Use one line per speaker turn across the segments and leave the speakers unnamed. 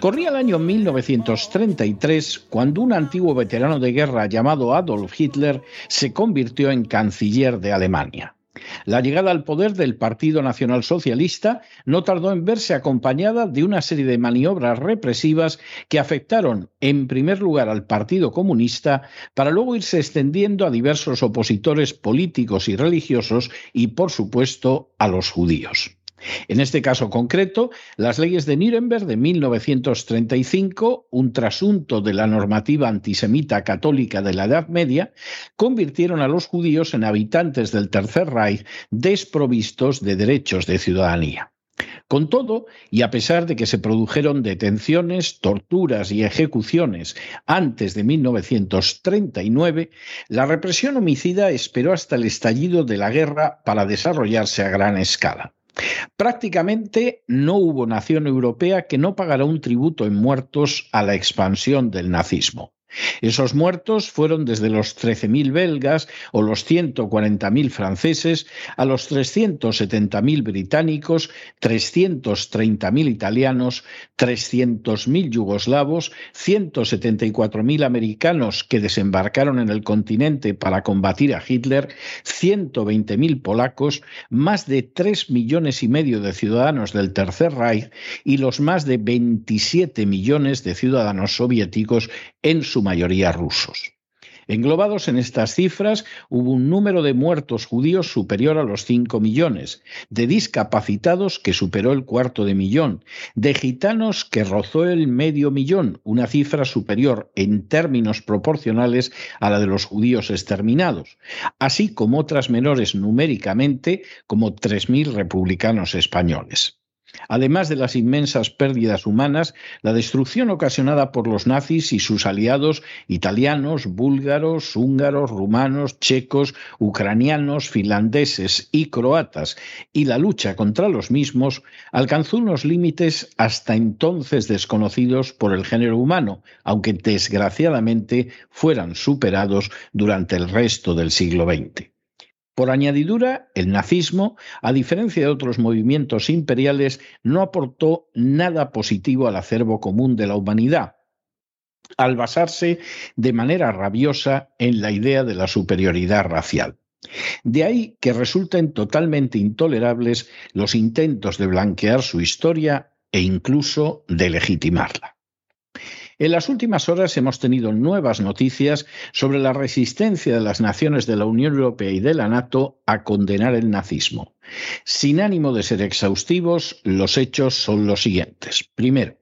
Corría el año 1933 cuando un antiguo veterano de guerra llamado Adolf Hitler se convirtió en canciller de Alemania. La llegada al poder del Partido Nacional Socialista no tardó en verse acompañada de una serie de maniobras represivas que afectaron en primer lugar al Partido Comunista para luego irse extendiendo a diversos opositores políticos y religiosos y por supuesto a los judíos. En este caso concreto, las leyes de Nuremberg de 1935, un trasunto de la normativa antisemita católica de la Edad Media, convirtieron a los judíos en habitantes del Tercer Reich desprovistos de derechos de ciudadanía. Con todo, y a pesar de que se produjeron detenciones, torturas y ejecuciones antes de 1939, la represión homicida esperó hasta el estallido de la guerra para desarrollarse a gran escala. Prácticamente no hubo nación europea que no pagara un tributo en muertos a la expansión del nazismo. Esos muertos fueron desde los 13.000 belgas o los 140.000 franceses a los 370.000 británicos, 330.000 italianos, 300.000 yugoslavos, 174.000 americanos que desembarcaron en el continente para combatir a Hitler, 120.000 polacos, más de 3 millones y medio de ciudadanos del Tercer Reich y los más de 27 millones de ciudadanos soviéticos en su mayoría rusos. Englobados en estas cifras hubo un número de muertos judíos superior a los 5 millones, de discapacitados que superó el cuarto de millón, de gitanos que rozó el medio millón, una cifra superior en términos proporcionales a la de los judíos exterminados, así como otras menores numéricamente como 3.000 republicanos españoles. Además de las inmensas pérdidas humanas, la destrucción ocasionada por los nazis y sus aliados italianos, búlgaros, húngaros, rumanos, checos, ucranianos, finlandeses y croatas, y la lucha contra los mismos alcanzó unos límites hasta entonces desconocidos por el género humano, aunque desgraciadamente fueran superados durante el resto del siglo XX. Por añadidura, el nazismo, a diferencia de otros movimientos imperiales, no aportó nada positivo al acervo común de la humanidad, al basarse de manera rabiosa en la idea de la superioridad racial. De ahí que resulten totalmente intolerables los intentos de blanquear su historia e incluso de legitimarla. En las últimas horas hemos tenido nuevas noticias sobre la resistencia de las naciones de la Unión Europea y de la NATO a condenar el nazismo. Sin ánimo de ser exhaustivos, los hechos son los siguientes. Primero,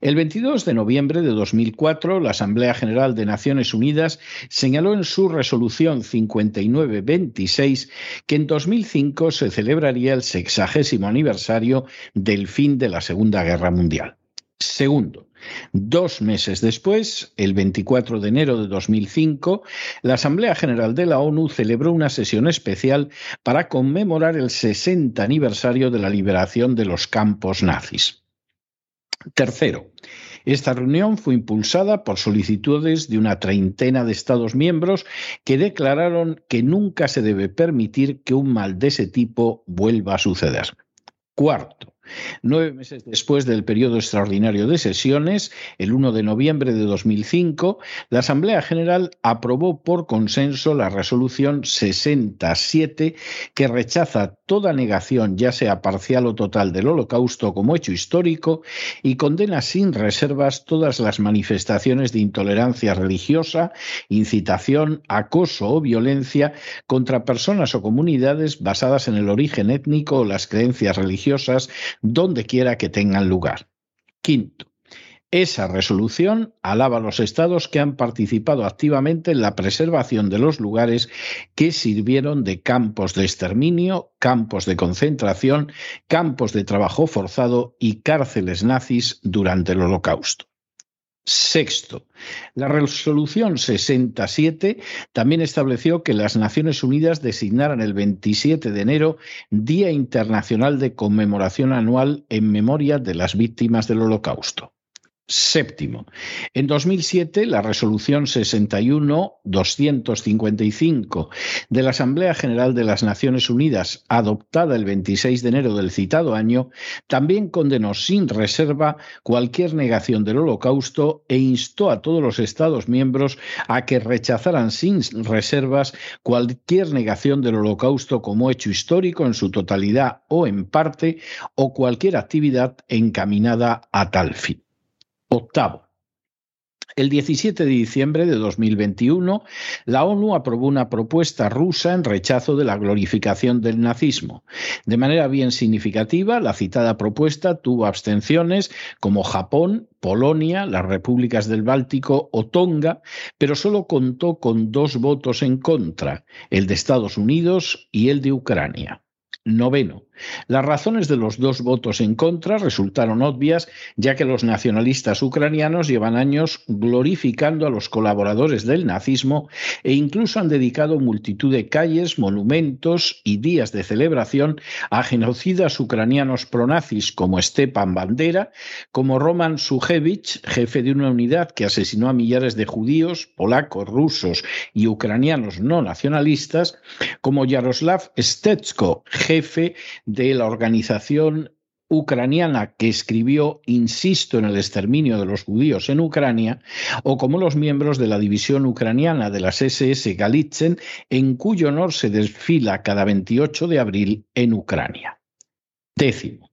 el 22 de noviembre de 2004, la Asamblea General de Naciones Unidas señaló en su resolución 5926 que en 2005 se celebraría el sexagésimo aniversario del fin de la Segunda Guerra Mundial. Segundo, Dos meses después, el 24 de enero de 2005, la Asamblea General de la ONU celebró una sesión especial para conmemorar el 60 aniversario de la liberación de los campos nazis. Tercero, esta reunión fue impulsada por solicitudes de una treintena de Estados miembros que declararon que nunca se debe permitir que un mal de ese tipo vuelva a suceder. Cuarto, Nueve meses después del periodo extraordinario de sesiones, el 1 de noviembre de 2005, la Asamblea General aprobó por consenso la resolución 67 que rechaza toda negación, ya sea parcial o total, del holocausto como hecho histórico y condena sin reservas todas las manifestaciones de intolerancia religiosa, incitación, acoso o violencia contra personas o comunidades basadas en el origen étnico o las creencias religiosas donde quiera que tengan lugar. Quinto, esa resolución alaba a los estados que han participado activamente en la preservación de los lugares que sirvieron de campos de exterminio, campos de concentración, campos de trabajo forzado y cárceles nazis durante el Holocausto. Sexto, la resolución 67 también estableció que las Naciones Unidas designaran el 27 de enero Día Internacional de Conmemoración Anual en memoria de las víctimas del Holocausto. Séptimo, en 2007 la resolución 61-255 de la Asamblea General de las Naciones Unidas, adoptada el 26 de enero del citado año, también condenó sin reserva cualquier negación del holocausto e instó a todos los Estados miembros a que rechazaran sin reservas cualquier negación del holocausto como hecho histórico en su totalidad o en parte o cualquier actividad encaminada a tal fin. Octavo. El 17 de diciembre de 2021, la ONU aprobó una propuesta rusa en rechazo de la glorificación del nazismo. De manera bien significativa, la citada propuesta tuvo abstenciones como Japón, Polonia, las repúblicas del Báltico o Tonga, pero solo contó con dos votos en contra, el de Estados Unidos y el de Ucrania. Noveno. Las razones de los dos votos en contra resultaron obvias, ya que los nacionalistas ucranianos llevan años glorificando a los colaboradores del nazismo e incluso han dedicado multitud de calles, monumentos y días de celebración a genocidas ucranianos pronazis como Stepan Bandera, como Roman Sujevich, jefe de una unidad que asesinó a millares de judíos, polacos, rusos y ucranianos no nacionalistas, como Yaroslav Stetsko, jefe de la organización ucraniana que escribió Insisto en el exterminio de los judíos en Ucrania, o como los miembros de la división ucraniana de las SS Galitzen, en cuyo honor se desfila cada 28 de abril en Ucrania. Décimo.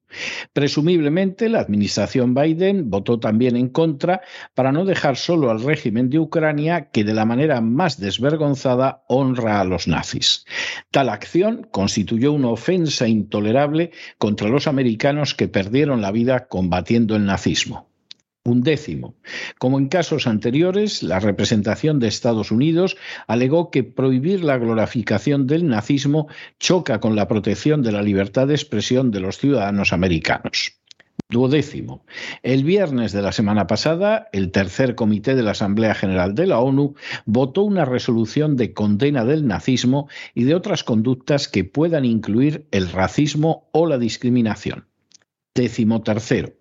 Presumiblemente, la administración Biden votó también en contra para no dejar solo al régimen de Ucrania que de la manera más desvergonzada honra a los nazis. Tal acción constituyó una ofensa intolerable contra los americanos que perdieron la vida combatiendo el nazismo. Un décimo. Como en casos anteriores, la representación de Estados Unidos alegó que prohibir la glorificación del nazismo choca con la protección de la libertad de expresión de los ciudadanos americanos. Duodécimo. El viernes de la semana pasada, el tercer comité de la Asamblea General de la ONU votó una resolución de condena del nazismo y de otras conductas que puedan incluir el racismo o la discriminación. Décimo tercero.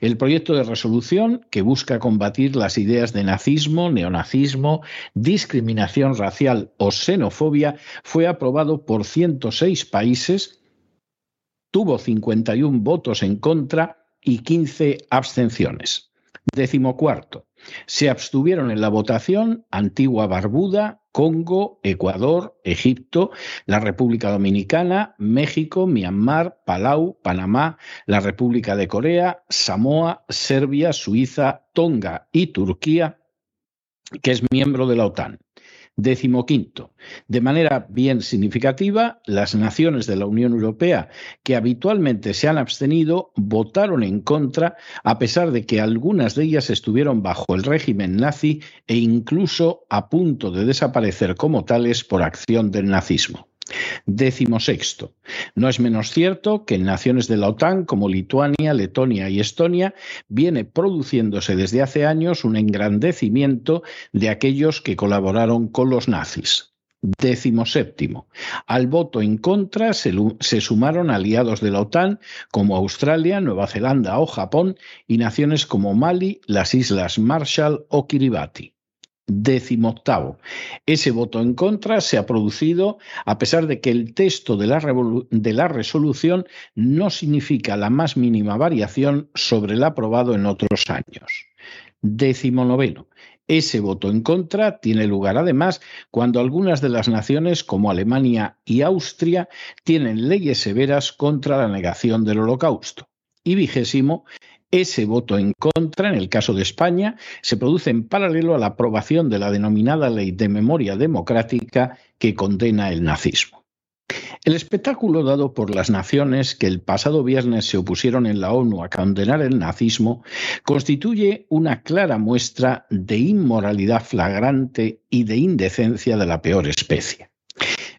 El proyecto de resolución que busca combatir las ideas de nazismo, neonazismo, discriminación racial o xenofobia fue aprobado por 106 países, tuvo 51 votos en contra y 15 abstenciones. Décimo cuarto. Se abstuvieron en la votación Antigua Barbuda, Congo, Ecuador, Egipto, la República Dominicana, México, Myanmar, Palau, Panamá, la República de Corea, Samoa, Serbia, Suiza, Tonga y Turquía, que es miembro de la OTAN. Décimo quinto, de manera bien significativa, las naciones de la Unión Europea que habitualmente se han abstenido votaron en contra, a pesar de que algunas de ellas estuvieron bajo el régimen nazi e incluso a punto de desaparecer como tales por acción del nazismo. Décimo sexto. No es menos cierto que en naciones de la OTAN como Lituania, Letonia y Estonia viene produciéndose desde hace años un engrandecimiento de aquellos que colaboraron con los nazis. Décimo séptimo. Al voto en contra se, se, sumaron aliados de la OTAN como Australia, Nueva Zelanda o Japón y naciones como Mali, las Islas Marshall o Kiribati. Décimo octavo. Ese voto en contra se ha producido a pesar de que el texto de la, resolución no significa la más mínima variación sobre el aprobado en otros años. Décimo noveno. Ese voto en contra tiene lugar además cuando algunas de las naciones como Alemania y Austria tienen leyes severas contra la negación del holocausto. Y vigésimo, ese voto en contra, en el caso de España, se produce en paralelo a la aprobación de la denominada Ley de Memoria Democrática que condena el nazismo. El espectáculo dado por las naciones que el pasado viernes se opusieron en la ONU a condenar el nazismo constituye una clara muestra de inmoralidad flagrante y de indecencia de la peor especie.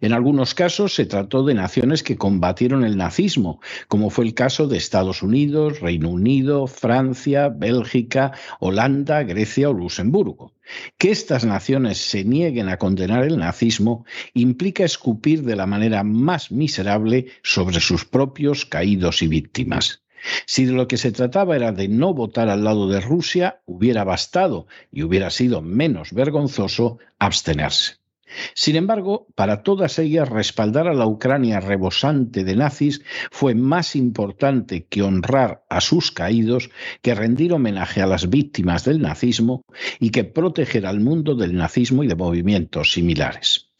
En algunos casos se trató de naciones que combatieron el nazismo, como fue el caso de Estados Unidos, Reino Unido, Francia, Bélgica, Holanda, Grecia o Luxemburgo. Que estas naciones se nieguen a condenar el nazismo implica escupir de la manera más miserable sobre sus propios caídos y víctimas. Si de lo que se trataba era de no votar al lado de Rusia, hubiera bastado y hubiera sido menos vergonzoso abstenerse. Sin embargo, para todas ellas respaldar a la Ucrania rebosante de nazis fue más importante que honrar a sus caídos, que rendir homenaje a las víctimas del nazismo y que proteger al mundo del nazismo y de movimientos similares.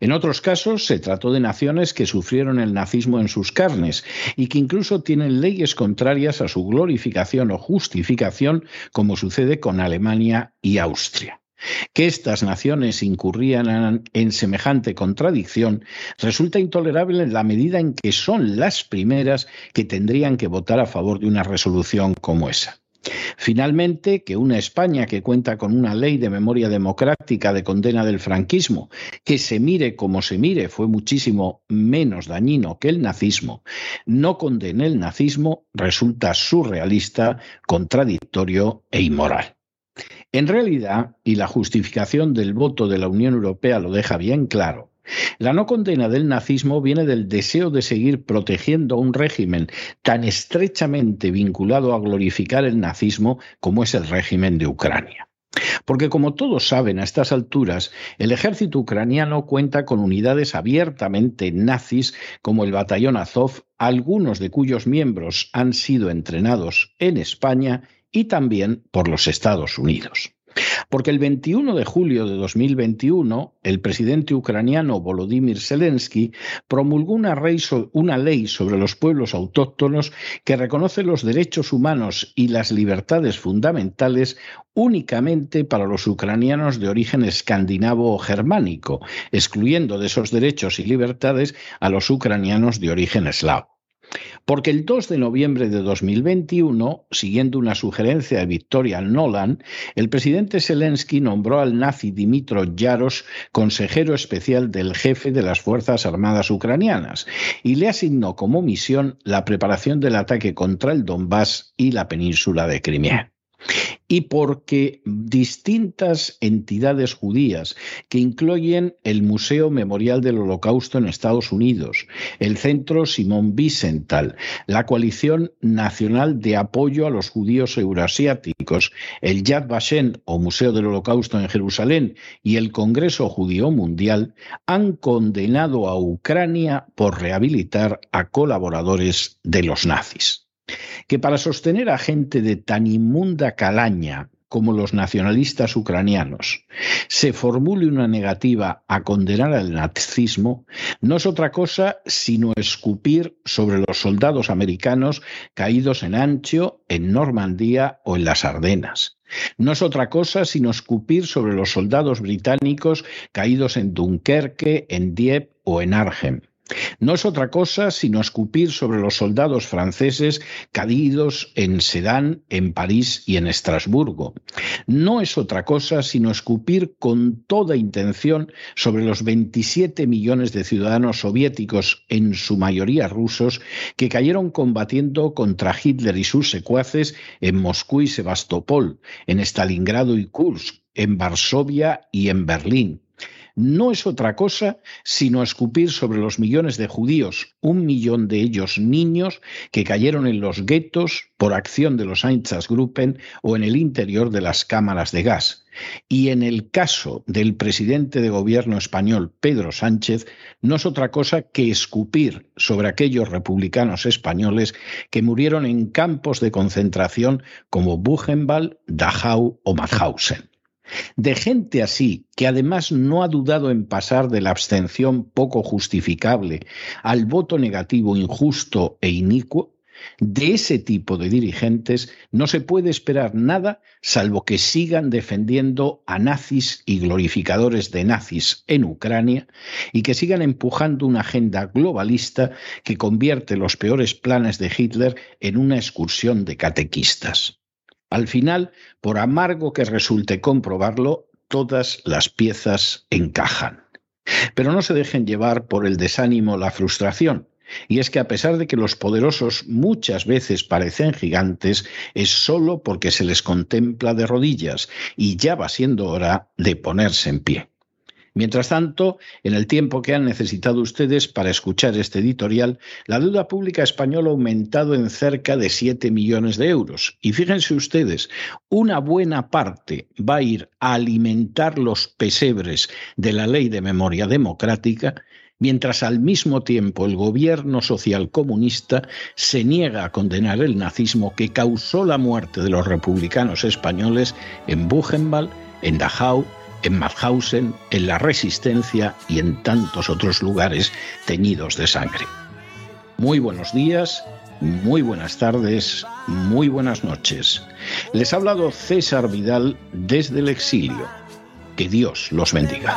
En otros casos se trató de naciones que sufrieron el nazismo en sus carnes y que incluso tienen leyes contrarias a su glorificación o justificación, como sucede con Alemania y Austria. Que estas naciones incurrían en semejante contradicción resulta intolerable en la medida en que son las primeras que tendrían que votar a favor de una resolución como esa. Finalmente, que una España que cuenta con una ley de memoria democrática de condena del franquismo, que se mire como se mire, fue muchísimo menos dañino que el nazismo, no condene el nazismo, resulta surrealista, contradictorio e inmoral. En realidad, y la justificación del voto de la Unión Europea lo deja bien claro, la no condena del nazismo viene del deseo de seguir protegiendo a un régimen tan estrechamente vinculado a glorificar el nazismo como es el régimen de Ucrania. Porque como todos saben a estas alturas, el ejército ucraniano cuenta con unidades abiertamente nazis como el batallón Azov, algunos de cuyos miembros han sido entrenados en España y también por los Estados Unidos. Porque el 21 de julio de 2021, el presidente ucraniano Volodymyr Zelensky promulgó una, ley sobre los pueblos autóctonos que reconoce los derechos humanos y las libertades fundamentales únicamente para los ucranianos de origen escandinavo o germánico, excluyendo de esos derechos y libertades a los ucranianos de origen eslavo. Porque el 2 de noviembre de 2021, siguiendo una sugerencia de Victoria Nolan, el presidente Zelensky nombró al nazi Dimitro Yaros consejero especial del jefe de las Fuerzas Armadas ucranianas y le asignó como misión la preparación del ataque contra el Donbass y la península de Crimea y porque distintas entidades judías que incluyen el Museo Memorial del Holocausto en Estados Unidos, el Centro Simón Wiesenthal, la Coalición Nacional de Apoyo a los Judíos Euroasiáticos, el Yad Vashem o Museo del Holocausto en Jerusalén y el Congreso Judío Mundial han condenado a Ucrania por rehabilitar a colaboradores de los nazis que para sostener a gente de tan inmunda calaña como los nacionalistas ucranianos se formule una negativa a condenar al nazismo, no es otra cosa sino escupir sobre los soldados americanos caídos en Ancho, en Normandía o en las Ardenas. No es otra cosa sino escupir sobre los soldados británicos caídos en Dunkerque, en Dieppe o en Arnhem No es otra cosa sino escupir sobre los soldados franceses caídos en Sedan, en París y en Estrasburgo. No es otra cosa sino escupir con toda intención sobre los 27 millones de ciudadanos soviéticos, en su mayoría rusos, que cayeron combatiendo contra Hitler y sus secuaces en Moscú y Sebastopol, en Stalingrado y Kursk, en Varsovia y en Berlín no es otra cosa sino escupir sobre los millones de judíos, un millón de ellos niños, que cayeron en los guetos por acción de los Einsatzgruppen o en el interior de las cámaras de gas. Y en el caso del presidente de gobierno español, Pedro Sánchez, no es otra cosa que escupir sobre aquellos republicanos españoles que murieron en campos de concentración como Buchenwald, Dachau o Mauthausen. De gente así, que además no ha dudado en pasar de la abstención poco justificable al voto negativo injusto e inicuo, de ese tipo de dirigentes no se puede esperar nada salvo que sigan defendiendo a nazis y glorificadores de nazis en Ucrania y que sigan empujando una agenda globalista que convierte los peores planes de Hitler en una excursión de catequistas. Al final, por amargo que resulte comprobarlo, todas las piezas encajan. Pero no se dejen llevar por el desánimo la frustración. Y es que a pesar de que los poderosos muchas veces parecen gigantes, es solo porque se les contempla de rodillas y ya va siendo hora de ponerse en pie. Mientras tanto, en el tiempo que han necesitado ustedes para escuchar este editorial, la deuda pública española ha aumentado en cerca de 7 millones de euros. Y fíjense ustedes, una buena parte va a ir a alimentar los pesebres de la ley de memoria democrática mientras al mismo tiempo el gobierno social comunista se niega a condenar el nazismo que causó la muerte de los republicanos españoles en Buchenwald, en Dachau, en Mauthausen, en la Resistencia y en tantos otros lugares teñidos de sangre. Muy buenos días, muy buenas tardes, muy buenas noches. Les ha hablado César Vidal desde el exilio. Que Dios los bendiga.